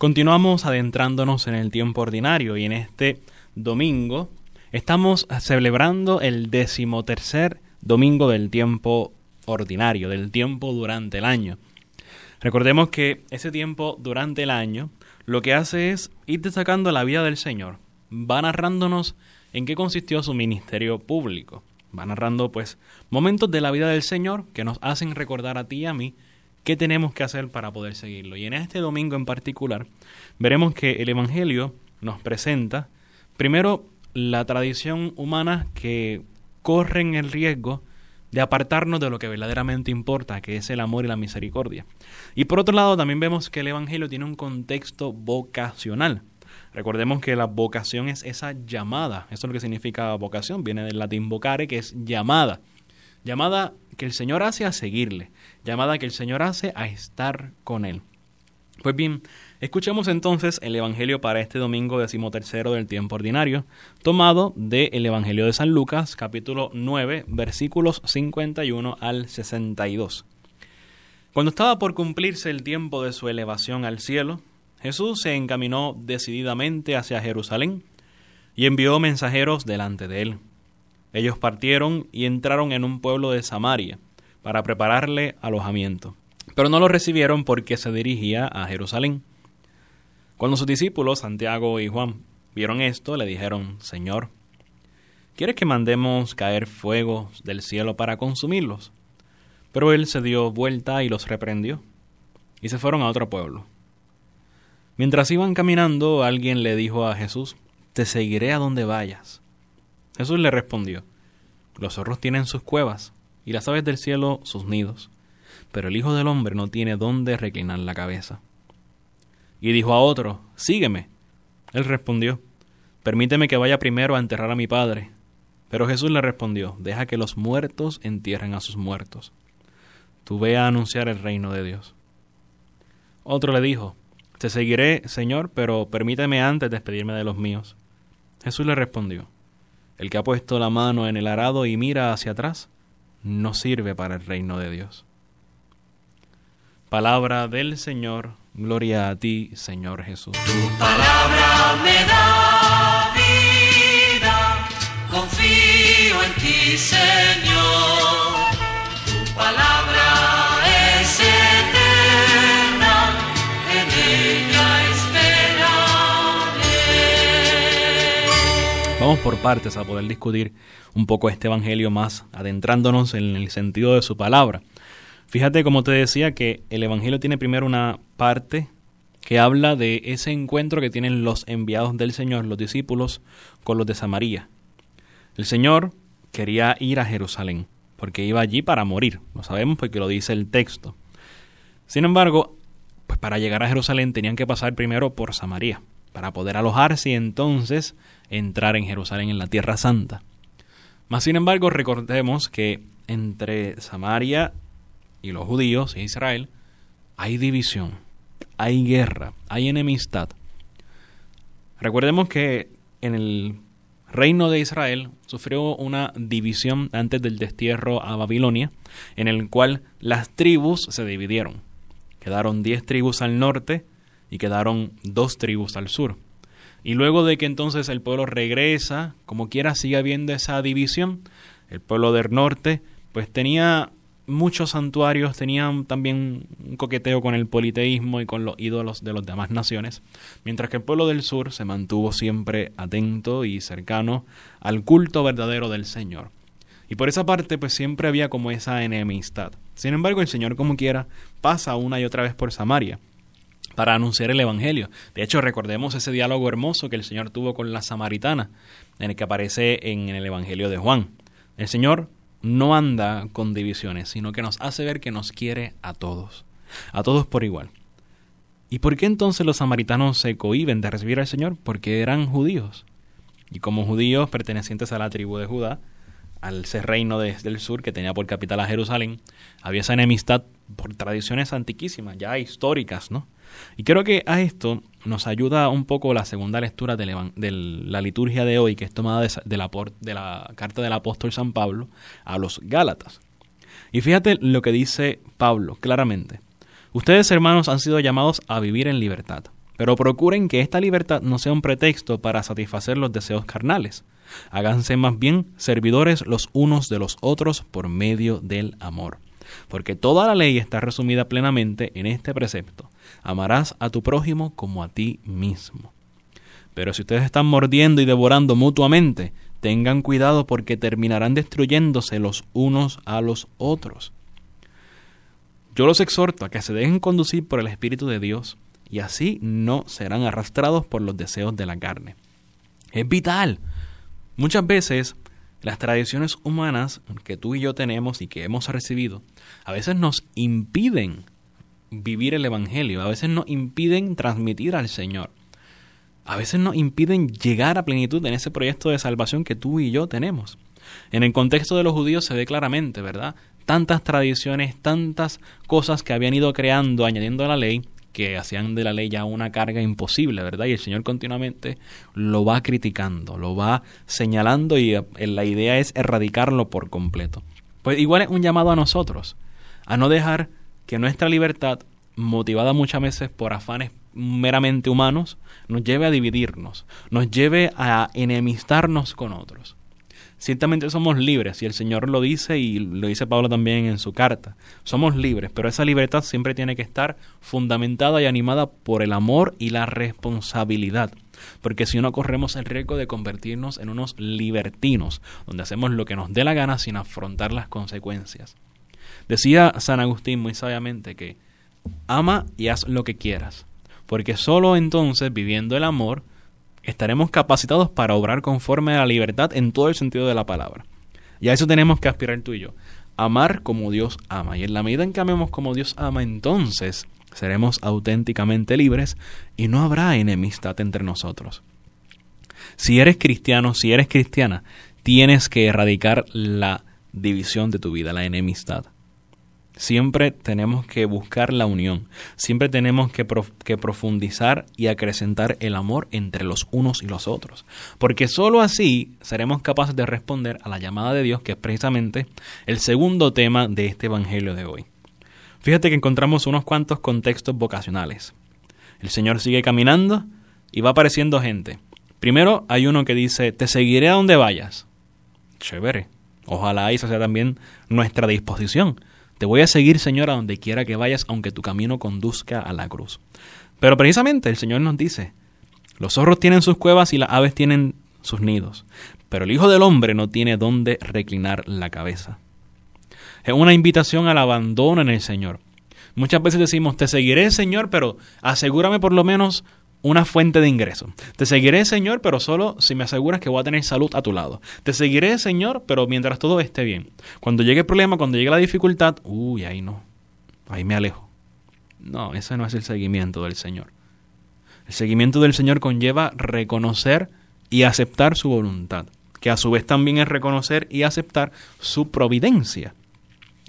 Continuamos adentrándonos en el tiempo ordinario y en este domingo estamos celebrando el decimotercer domingo del tiempo ordinario, del tiempo durante el año. Recordemos que ese tiempo durante el año lo que hace es ir destacando la vida del Señor, va narrándonos en qué consistió su ministerio público, va narrando pues momentos de la vida del Señor que nos hacen recordar a ti y a mí qué tenemos que hacer para poder seguirlo. Y en este domingo en particular veremos que el Evangelio nos presenta primero la tradición humana que corre en el riesgo de apartarnos de lo que verdaderamente importa, que es el amor y la misericordia. Y por otro lado, también vemos que el Evangelio tiene un contexto vocacional. Recordemos que la vocación es esa llamada. Eso es lo que significa vocación. Viene del latín vocare, que es llamada. Llamada que el Señor hace a seguirle. Llamada que el Señor hace a estar con Él. Pues bien, escuchemos entonces el Evangelio para este domingo decimotercero del tiempo ordinario, tomado del Evangelio de San Lucas, capítulo 9, versículos 51 al 62. Cuando estaba por cumplirse el tiempo de su elevación al cielo, Jesús se encaminó decididamente hacia Jerusalén y envió mensajeros delante de él. Ellos partieron y entraron en un pueblo de Samaria para prepararle alojamiento pero no lo recibieron porque se dirigía a Jerusalén. Cuando sus discípulos, Santiago y Juan, vieron esto, le dijeron, Señor, ¿quieres que mandemos caer fuego del cielo para consumirlos? Pero él se dio vuelta y los reprendió, y se fueron a otro pueblo. Mientras iban caminando, alguien le dijo a Jesús, Te seguiré a donde vayas. Jesús le respondió, Los zorros tienen sus cuevas, y las aves del cielo sus nidos pero el Hijo del Hombre no tiene dónde reclinar la cabeza. Y dijo a otro, Sígueme. Él respondió, Permíteme que vaya primero a enterrar a mi padre. Pero Jesús le respondió, Deja que los muertos entierren a sus muertos. Tú ve a anunciar el reino de Dios. Otro le dijo, Te seguiré, Señor, pero permíteme antes despedirme de los míos. Jesús le respondió, El que ha puesto la mano en el arado y mira hacia atrás, no sirve para el reino de Dios. Palabra del Señor, gloria a ti, Señor Jesús. Tu palabra me da vida, confío en ti, Señor. Vamos por partes a poder discutir un poco este evangelio más, adentrándonos en el sentido de su palabra. Fíjate, como te decía, que el Evangelio tiene primero una parte que habla de ese encuentro que tienen los enviados del Señor, los discípulos, con los de Samaria. El Señor quería ir a Jerusalén, porque iba allí para morir, lo sabemos porque lo dice el texto. Sin embargo, pues para llegar a Jerusalén tenían que pasar primero por Samaria, para poder alojarse y entonces entrar en Jerusalén, en la Tierra Santa. Mas, sin embargo, recordemos que entre Samaria y los judíos e Israel, hay división, hay guerra, hay enemistad. Recordemos que en el reino de Israel sufrió una división antes del destierro a Babilonia, en el cual las tribus se dividieron. Quedaron diez tribus al norte y quedaron dos tribus al sur. Y luego de que entonces el pueblo regresa, como quiera sigue habiendo esa división, el pueblo del norte pues tenía muchos santuarios tenían también un coqueteo con el politeísmo y con los ídolos de las demás naciones, mientras que el pueblo del sur se mantuvo siempre atento y cercano al culto verdadero del Señor. Y por esa parte, pues siempre había como esa enemistad. Sin embargo, el Señor, como quiera, pasa una y otra vez por Samaria para anunciar el Evangelio. De hecho, recordemos ese diálogo hermoso que el Señor tuvo con la samaritana, en el que aparece en el Evangelio de Juan. El Señor no anda con divisiones, sino que nos hace ver que nos quiere a todos, a todos por igual. ¿Y por qué entonces los samaritanos se cohiben de recibir al Señor? Porque eran judíos. Y como judíos pertenecientes a la tribu de Judá, al ser reino desde el sur que tenía por capital a Jerusalén, había esa enemistad por tradiciones antiquísimas, ya históricas, ¿no? Y creo que a esto nos ayuda un poco la segunda lectura de la liturgia de hoy, que es tomada de la, de la carta del apóstol San Pablo a los Gálatas. Y fíjate lo que dice Pablo claramente. Ustedes, hermanos, han sido llamados a vivir en libertad, pero procuren que esta libertad no sea un pretexto para satisfacer los deseos carnales. Háganse más bien servidores los unos de los otros por medio del amor. Porque toda la ley está resumida plenamente en este precepto. Amarás a tu prójimo como a ti mismo. Pero si ustedes están mordiendo y devorando mutuamente, tengan cuidado porque terminarán destruyéndose los unos a los otros. Yo los exhorto a que se dejen conducir por el Espíritu de Dios y así no serán arrastrados por los deseos de la carne. Es vital. Muchas veces las tradiciones humanas que tú y yo tenemos y que hemos recibido, a veces nos impiden vivir el Evangelio, a veces nos impiden transmitir al Señor, a veces nos impiden llegar a plenitud en ese proyecto de salvación que tú y yo tenemos. En el contexto de los judíos se ve claramente, ¿verdad? tantas tradiciones, tantas cosas que habían ido creando, añadiendo a la ley, que hacían de la ley ya una carga imposible, ¿verdad? Y el Señor continuamente lo va criticando, lo va señalando y eh, la idea es erradicarlo por completo. Pues igual es un llamado a nosotros, a no dejar que nuestra libertad, motivada muchas veces por afanes meramente humanos, nos lleve a dividirnos, nos lleve a enemistarnos con otros. Ciertamente somos libres, y el Señor lo dice y lo dice Pablo también en su carta. Somos libres, pero esa libertad siempre tiene que estar fundamentada y animada por el amor y la responsabilidad. Porque si no corremos el riesgo de convertirnos en unos libertinos, donde hacemos lo que nos dé la gana sin afrontar las consecuencias. Decía San Agustín muy sabiamente que ama y haz lo que quieras, porque solo entonces, viviendo el amor, estaremos capacitados para obrar conforme a la libertad en todo el sentido de la palabra. Y a eso tenemos que aspirar tú y yo. Amar como Dios ama. Y en la medida en que amemos como Dios ama, entonces seremos auténticamente libres y no habrá enemistad entre nosotros. Si eres cristiano, si eres cristiana, tienes que erradicar la división de tu vida, la enemistad. Siempre tenemos que buscar la unión, siempre tenemos que, profundizar y acrecentar el amor entre los unos y los otros, porque sólo así seremos capaces de responder a la llamada de Dios, que es precisamente el segundo tema de este Evangelio de hoy. Fíjate que encontramos unos cuantos contextos vocacionales. El Señor sigue caminando y va apareciendo gente. Primero hay uno que dice, te seguiré a donde vayas. Chévere. Ojalá esa sea también nuestra disposición te voy a seguir, Señor, a donde quiera que vayas, aunque tu camino conduzca a la cruz. Pero precisamente el Señor nos dice, los zorros tienen sus cuevas y las aves tienen sus nidos, pero el Hijo del Hombre no tiene dónde reclinar la cabeza. Es una invitación al abandono en el Señor. Muchas veces decimos, te seguiré, Señor, pero asegúrame por lo menos una fuente de ingreso. Te seguiré, Señor, pero solo si me aseguras que voy a tener salud a tu lado. Te seguiré, Señor, pero mientras todo esté bien. Cuando llegue el problema, cuando llegue la dificultad, uy, ahí no. Ahí me alejo. No, ese no es el seguimiento del Señor. El seguimiento del Señor conlleva reconocer y aceptar su voluntad, que a su vez también es reconocer y aceptar su providencia.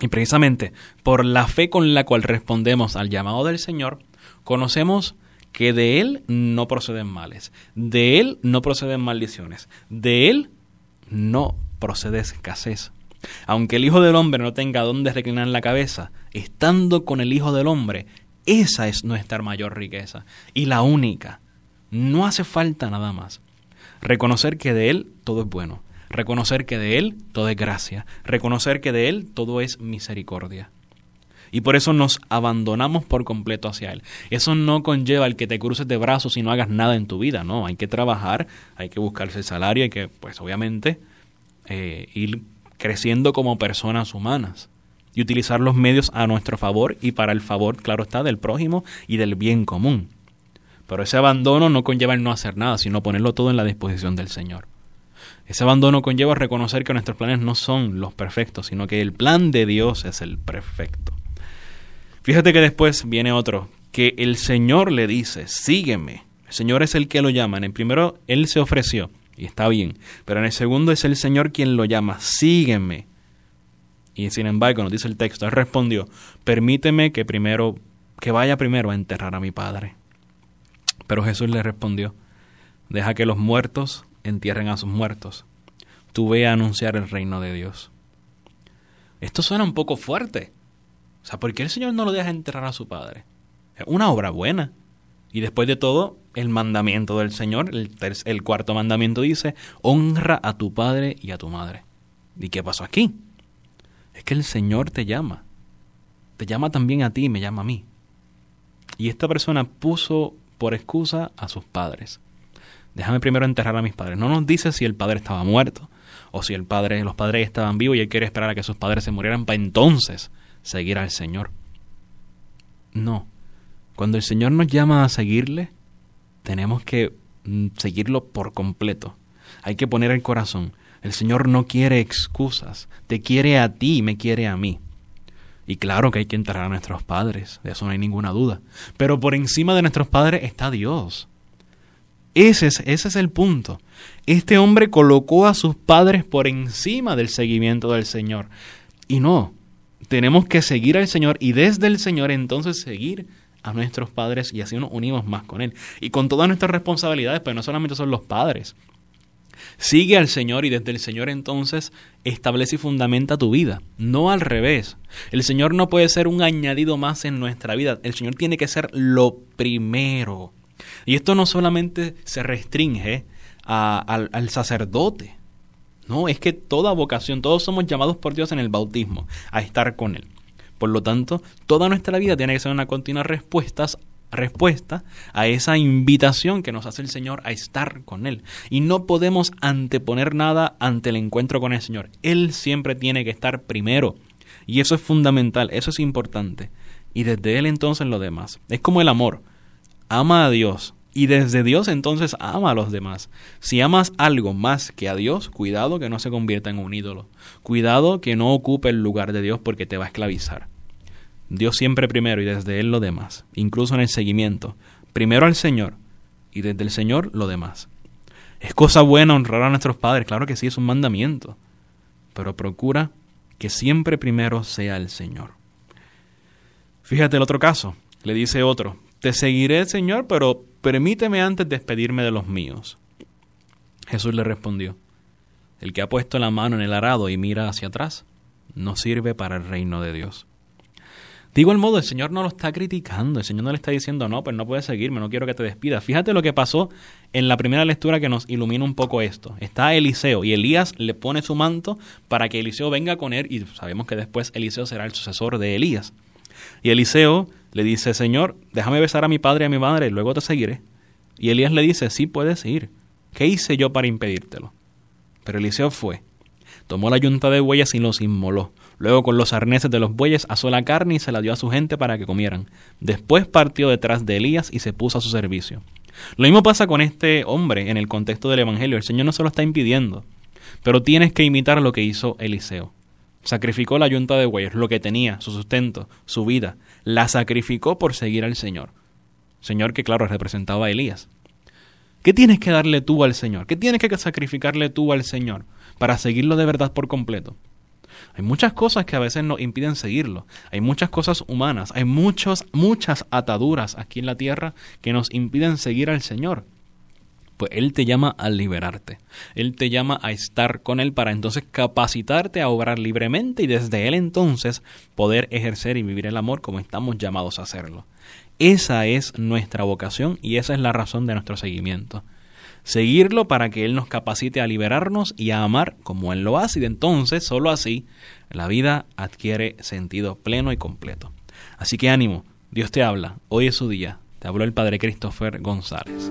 Y precisamente por la fe con la cual respondemos al llamado del Señor, conocemos que de él no proceden males, de él no proceden maldiciones, de él no procede escasez. Aunque el Hijo del Hombre no tenga dónde reclinar la cabeza, estando con el Hijo del Hombre, esa es nuestra mayor riqueza y la única. No hace falta nada más. Reconocer que de Él todo es bueno, reconocer que de Él todo es gracia, reconocer que de Él todo es misericordia y por eso nos abandonamos por completo hacia Él. Eso no conlleva el que te cruces de brazos y no hagas nada en tu vida, no, hay que trabajar, hay que buscarse el salario, hay que, pues obviamente, eh, ir creciendo como personas humanas y utilizar los medios a nuestro favor y para el favor, claro está, del prójimo y del bien común. Pero ese abandono no conlleva el no hacer nada, sino ponerlo todo en la disposición del Señor. Ese abandono conlleva reconocer que nuestros planes no son los perfectos, sino que el plan de Dios es el perfecto. Fíjate que después viene otro que el Señor le dice, sígueme. El Señor es el que lo llama. En el primero, Él se ofreció, y está bien. Pero en el segundo es el Señor quien lo llama, sígueme. Y sin embargo, nos dice el texto, Él respondió, permíteme que primero, que vaya primero a enterrar a mi padre. Pero Jesús le respondió, deja que los muertos entierren a sus muertos. Tú ve a anunciar el reino de Dios. Esto suena un poco fuerte. O sea, ¿por qué el Señor no lo deja enterrar a su padre? Es una obra buena. Y después de todo, el mandamiento del Señor, el, cuarto mandamiento dice, honra a tu padre y a tu madre. ¿Y qué pasó aquí? Es que el Señor te llama. Te llama también a ti me llama a mí. Y esta persona puso por excusa a sus padres. Déjame primero enterrar a mis padres. No nos dice si el padre estaba muerto o si el padre, los padres estaban vivos y él quiere esperar a que sus padres se murieran para entonces seguir al Señor. No. Cuando el Señor nos llama a seguirle, tenemos que mm, seguirlo por completo. Hay que poner el corazón. El Señor no quiere excusas. Te quiere a ti y me quiere a mí. Y claro que hay que enterrar a nuestros padres, de eso no hay ninguna duda. Pero por encima de nuestros padres está Dios. Ese es, ese es el punto. Este hombre colocó a sus padres por encima del seguimiento del Señor. Y no, tenemos que seguir al Señor y desde el Señor entonces seguir a nuestros padres y así nos unimos más con Él. Y con todas nuestras responsabilidades, pero no solamente son los padres. Sigue al Señor y desde el Señor entonces establece y fundamenta tu vida, no al revés. El Señor no puede ser un añadido más en nuestra vida, el Señor tiene que ser lo primero. Y esto no solamente se restringe al, al sacerdote, no, es que toda vocación, todos somos llamados por Dios en el bautismo a estar con Él. Por lo tanto, toda nuestra vida tiene que ser una continua respuesta, a esa invitación que nos hace el Señor a estar con Él. Y no podemos anteponer nada ante el encuentro con el Señor. Él siempre tiene que estar primero. Y eso es fundamental, eso es importante. Y desde Él entonces lo demás. Es como el amor. Ama a Dios, y desde Dios entonces ama a los demás. Si amas algo más que a Dios, cuidado que no se convierta en un ídolo. Cuidado que no ocupe el lugar de Dios porque te va a esclavizar. Dios siempre primero y desde Él lo demás, incluso en el seguimiento. Primero al Señor y desde el Señor lo demás. Es cosa buena honrar a nuestros padres, claro que sí, es un mandamiento, pero procura que siempre primero sea el Señor. Fíjate el otro caso, le dice otro, te seguiré, Señor, pero permíteme antes despedirme de los míos. Jesús le respondió, el que ha puesto la mano en el arado y mira hacia atrás, no sirve para el reino de Dios. De igual modo, el Señor no lo está criticando, el Señor no le está diciendo, no, pues no puedes seguirme, no quiero que te despidas. Fíjate lo que pasó en la primera lectura que nos ilumina un poco esto. Está Eliseo y Elías le pone su manto para que Eliseo venga con él y sabemos que después Eliseo será el sucesor de Elías. Y Eliseo le dice, Señor, déjame besar a mi padre y a mi madre y luego te seguiré. Y Elías le dice, sí puedes ir. ¿Qué hice yo para impedírtelo? Pero Eliseo fue, tomó la yunta de bueyes y los inmoló. Luego con los arneses de los bueyes asó la carne y se la dio a su gente para que comieran. Después partió detrás de Elías y se puso a su servicio. Lo mismo pasa con este hombre en el contexto del Evangelio. El Señor no se lo está impidiendo, pero tienes que imitar lo que hizo Eliseo. Sacrificó la yunta de bueyes, lo que tenía, su sustento, su vida, la sacrificó por seguir al Señor. Señor que claro representaba a Elías. ¿Qué tienes que darle tú al Señor? ¿Qué tienes que sacrificarle tú al Señor para seguirlo de verdad por completo? Hay muchas cosas que a veces nos impiden seguirlo. Hay muchas cosas humanas. Hay muchos, muchas ataduras aquí en la tierra que nos impiden seguir al Señor pues Él te llama a liberarte. Él te llama a estar con Él para entonces capacitarte a obrar libremente y desde Él entonces poder ejercer y vivir el amor como estamos llamados a hacerlo. Esa es nuestra vocación y esa es la razón de nuestro seguimiento. Seguirlo para que Él nos capacite a liberarnos y a amar como Él lo hace y entonces, solo así, la vida adquiere sentido pleno y completo. Así que ánimo, Dios te habla, hoy es su día. Te habló el Padre Christopher González.